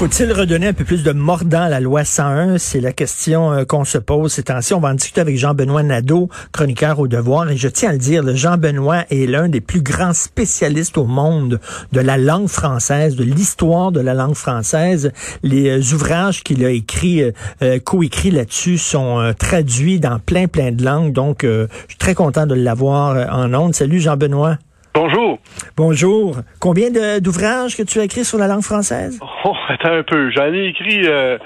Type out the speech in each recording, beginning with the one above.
Faut-il redonner un peu plus de mordant à la loi 101? C'est la question euh, qu'on se pose ces temps-ci. On va en discuter avec Jean-Benoît Nadeau, chroniqueur au devoir. Et je tiens à le dire, Jean-Benoît est l'un des plus grands spécialistes au monde de la langue française, de l'histoire de la langue française. Les euh, ouvrages qu'il a écrits, euh, co-écrits là-dessus sont traduits dans plein, plein de langues. Donc, je suis très content de l'avoir en ondes. Salut Jean-Benoît. Bonjour. Bonjour. Combien d'ouvrages que tu as écrits sur la langue française? Oh, attends un peu. J'en ai écrit, euh,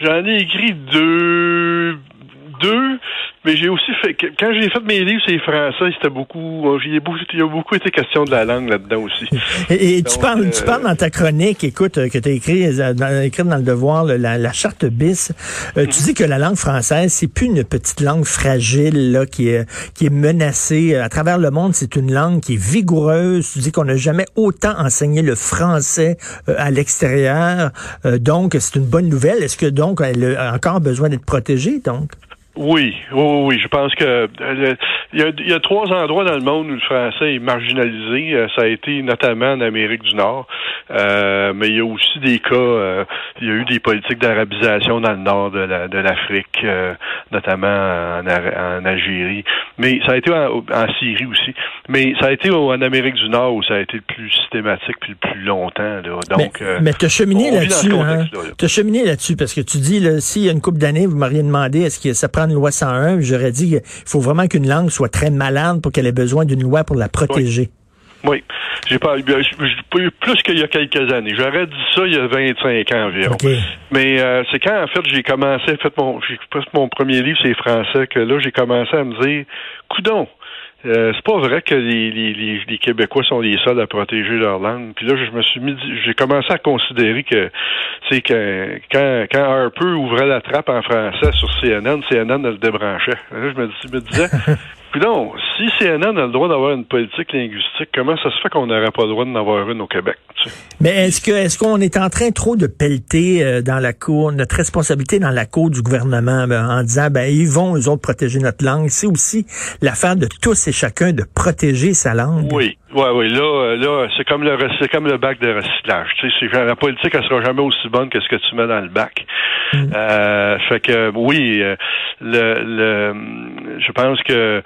j'en ai écrit deux, deux, mais j'ai aussi fait, quand j'ai fait mes livres, c'est français, c'était beaucoup, euh, il y a beaucoup été question de la langue là-dedans aussi. Et, tu parles, tu parles dans ta chronique, écoute, euh, que tu as écrit, dans, écrit dans le devoir, la, charte bis. Tu mhm. dis que la langue française, c'est plus une petite langue fragile, là, qui est, qui est menacée. À travers le monde, c'est une langue qui est vigoureuse. Tu dis qu'on n'a jamais autant enseigné le français à l'extérieur. donc, c'est une bonne nouvelle. Est-ce que donc, elle a encore besoin d'être protégée, donc? Oui, oui, oui, je pense que euh, il, y a, trois endroits dans le monde où le français est marginalisé. Euh, ça a été notamment en Amérique du Nord, euh, mais il y a aussi des cas. il y a eu des politiques d'arabisation dans le nord de, l'Afrique, notamment en, Algérie. Mais ça a été en, Syrie aussi. Mais ça a été en Amérique du Nord où ça a été le plus systématique puis le plus longtemps. Donc, mais, mais tu as cheminé là-dessus, hein? Tu as cheminé là-dessus parce que tu dis, s'il y a une couple d'années, vous m'auriez demandé est-ce que ça prend une loi 101, j'aurais dit qu'il faut vraiment qu'une langue soit très malade pour qu'elle ait besoin d'une loi pour la protéger. Oui. J'ai pas, eu plus qu'il y a quelques années. J'aurais dit ça il y a 25 ans environ. Mais euh, c'est quand en fait j'ai commencé, fait mon, j'ai fait mon premier livre, c'est français, que là j'ai commencé à me dire, coudon, euh, c'est pas vrai que les, les, les, Québécois sont les seuls à protéger leur langue. Puis là, je me suis mis, j'ai commencé à considérer que, c'est que quand, quand Harper ouvrait la trappe en français sur CNN, CNN le débranchait. Là, je me, me disais, puis non, si CNN a le droit d'avoir une politique linguistique, comment ça se fait qu'on n'aurait pas le droit d'en avoir une au Québec? Mais est-ce que est-ce qu'on est en train trop de pelleter euh, dans la cour notre responsabilité dans la cour du gouvernement ben, en disant ben ils vont eux autres protéger notre langue? C'est aussi l'affaire de tous et chacun de protéger sa langue. Oui. Oui, oui, là, euh, là, c'est comme le c'est comme le bac de recyclage. Tu sais, la politique, elle sera jamais aussi bonne que ce que tu mets dans le bac. Mm. Euh, fait que oui, euh, le, le je pense que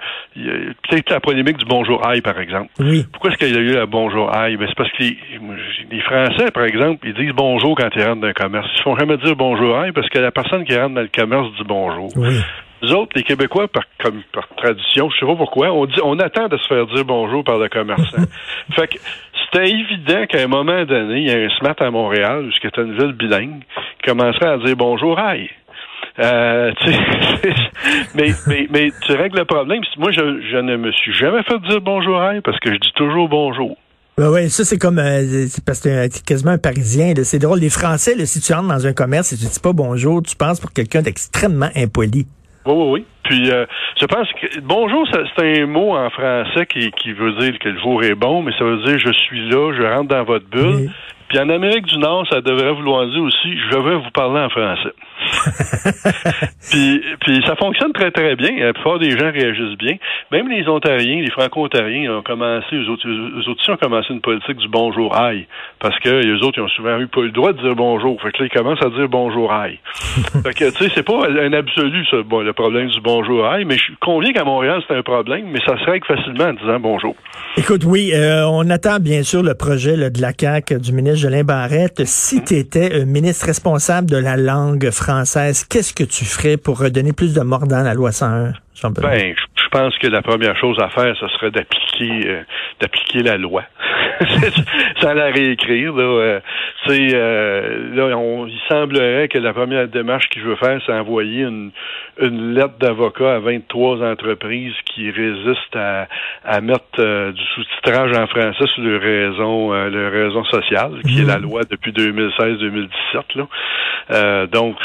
peut-être la polémique du bonjour aïe, par exemple. Oui. Pourquoi est-ce qu'il y a eu le bonjour aïe? Ben, c'est parce que les, Français, par exemple, ils disent bonjour quand ils rentrent dans un commerce. Ils font jamais dire bonjour aïe parce que la personne qui rentre dans le commerce dit bonjour. Oui. Nous autres, les Québécois, par, comme, par tradition, je sais pas pourquoi, on dit, on attend de se faire dire bonjour par le commerçant. fait que c'était évident qu'à un moment donné, il y a un SMAT à Montréal, qui était une ville bilingue, qui commencerait à dire bonjour, aïe. Euh, mais, mais, mais tu règles le problème. Moi, je, je ne me suis jamais fait dire bonjour aïe parce que je dis toujours bonjour. Oui, ouais, ça c'est comme euh, c'est parce que c'est quasiment un Parisien. C'est drôle. Les Français, là, si tu entres dans un commerce et tu dis pas bonjour, tu penses pour quelqu'un d'extrêmement impoli. Oui, oui, oui. Puis euh, je pense que bonjour, c'est un mot en français qui, qui veut dire que le jour est bon, mais ça veut dire je suis là, je rentre dans votre bulle. Puis en Amérique du Nord, ça devrait vouloir dire aussi je vais vous parler en français. puis, puis ça fonctionne très, très bien. La plupart des gens réagissent bien. Même les Ontariens, les Franco-Ontariens ont commencé, eux autres, eux autres ont commencé une politique du bonjour aïe. Parce que les autres, ils ont souvent eu pas le droit de dire bonjour. Fait que là, ils commencent à dire bonjour aïe. fait que, tu sais, c'est pas un absolu, ça, bon, le problème du bonjour aïe, mais je conviens qu'à Montréal, c'est un problème, mais ça se règle facilement en disant bonjour. Écoute, oui, euh, on attend bien sûr le projet de la CAQ du ministre Jolin Barrette. Si tu étais ministre responsable de la langue française, qu'est-ce que tu ferais pour redonner plus de mordant à la loi 101? Ben, je pense que la première chose à faire, ce serait d'appliquer euh, d'appliquer la loi. sans la réécrire. Là, euh, euh, là on, il semblerait que la première démarche qu'il veut faire, c'est envoyer une, une lettre d'avocat à 23 entreprises qui résistent à, à mettre euh, du sous-titrage en français sur le raison, euh, le raison sociale, qui est la mhm. loi depuis 2016-2017. Là. donc,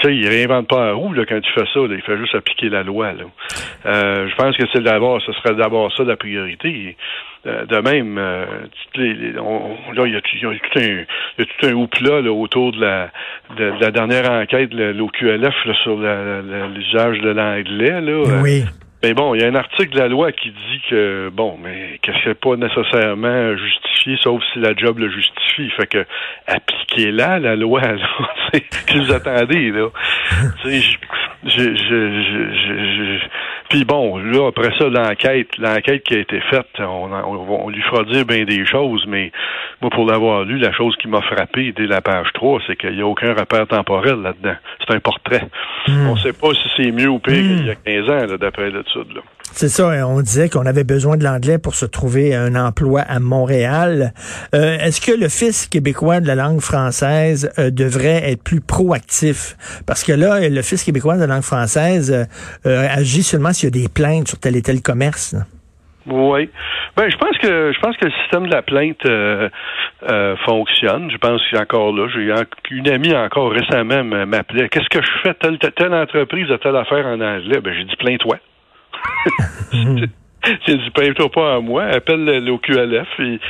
tu sais, il réinvente pas la roue là, quand tu fais ça. il fait juste appliquer la loi. Là. je pense que c'est d'abord, ce serait d'abord ça la priorité. Euh, de même, euh, là, il y a, tout un, y a tout un houpla là, autour de la, de, la dernière enquête, l'OQLF, sur l'usage de l'anglais. Là. Oui. Mais bon, il y a un article de la loi qui dit que, bon, mais que c'est pas nécessairement justifié, sauf si la job le justifie. Fait que, appliquez-la, la loi, là. que vous attendez, là. je, je, je, puis bon, là, après ça, l'enquête, l'enquête qui a été faite, on, on, lui fera dire bien des choses, mais moi, pour l'avoir lu, la chose qui m'a frappé dès la page 3, c'est qu'il n'y a aucun repère temporel là-dedans. C'est un portrait. Hmm. On ne sait pas si c'est mieux ou pire qu'il y a 15 hmm. ans, d'après l'étude. C'est ça, hein, on disait qu'on avait besoin de l'anglais pour se trouver un emploi à Montréal. Euh, est-ce que le fils québécois de la langue française euh, devrait être plus proactif? Parce que là, le fils québécois de la langue française euh, agit seulement s'il y a des plaintes sur tel et tel commerce. Oui. Ben, je pense que je pense que le système de la plainte fonctionne. Je pense qu'encore là, j'ai une amie encore récemment m'appelait. Qu'est-ce que je fais? Telle, telle entreprise a telle affaire en anglais Ben j'ai dit plainte-toi. J'ai dit, paye-toi pas à moi, appelle l'OQLF et,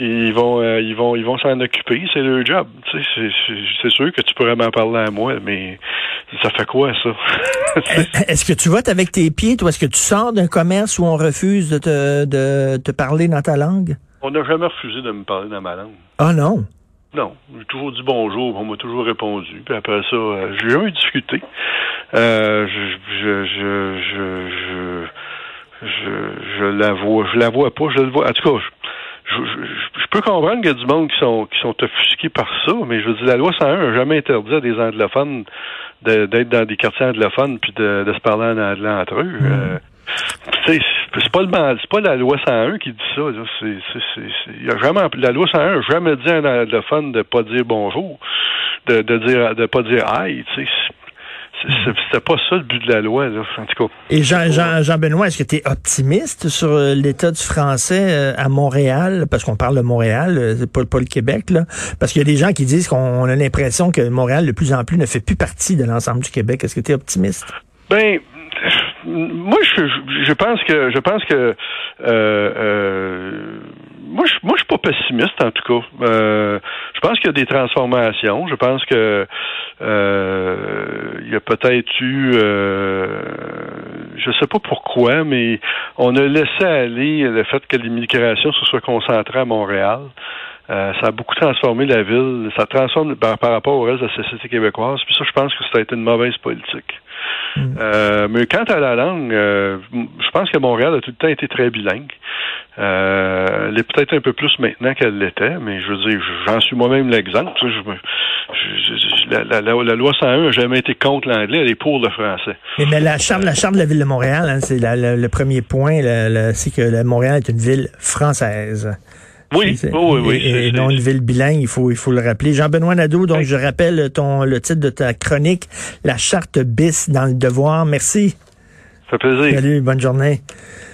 ils vont euh, ils vont ils vont s'en occuper, c'est leur job. C'est sûr que tu pourrais m'en parler à moi, mais ça fait quoi ça? est-ce que tu votes avec tes pieds, toi? Est-ce que tu sors d'un commerce où on refuse de te, de te parler dans ta langue? On n'a jamais refusé de me parler dans ma langue. Ah non? Non, j'ai toujours dit bonjour, on m'a toujours répondu. Puis après ça, euh, j'ai eu discuté. Euh, je, je, je, je, je, je, la vois, je la vois pas, je le vois. En tout cas, je, je, peux comprendre qu'il y a du monde qui sont qui sont offusqués par ça, mais je veux dire, la loi 101 n'a jamais interdit à des anglophones d'être dans des quartiers anglophones puis de, de se parler en anglais entre eux. Mm. Euh, c'est pas le c'est pas la loi 101 qui dit ça. C'est, c'est, y a jamais, la loi 101 n'a jamais dit à un anglophone de pas dire bonjour, de, de dire de pas dire aïe. C'était pas ça le but de la loi, là, en tout cas. Et Jean, Jean, Jean Benoît, est-ce que tu es optimiste sur euh, l'état du français euh, à Montréal? Parce qu'on parle de Montréal, euh, c'est pas, pas le Québec, là. Parce qu'il y a des gens qui disent qu'on a l'impression que Montréal, de plus en plus, ne fait plus partie de l'ensemble du Québec. Est-ce que tu es optimiste? Ben, moi, je, je pense que je pense que euh, euh, moi, je, moi, je suis pas pessimiste en tout cas. Euh, je pense qu'il y a des transformations. Je pense que il y a peut-être eu, je sais pas pourquoi, mais on a laissé aller le fait que l'immigration se soit concentrée à Montréal. ça a beaucoup transformé la ville. Ça transforme par, rapport au reste de la société québécoise. Puis ça, je pense que ça a été une mauvaise politique. Mm. Euh, mais quant à la langue, euh, je pense que Montréal a tout le temps été très bilingue. Euh, elle est peut-être un peu plus maintenant qu'elle l'était, mais je veux dire, j'en suis moi-même l'exemple. la, loi 101 n'a jamais été contre l'anglais, elle est pour le français. Mais, la charte, la charte de la ville de Montréal, hein, c'est le premier point, c'est que Montréal est une ville française. Oui, oui, oui. Et, non une ville bilingue, il faut, il faut le rappeler. Jean-Benoît Nadeau, donc je rappelle ton le titre de ta chronique, La charte bis dans le devoir. Merci. Ça fait plaisir. Salut, bonne journée.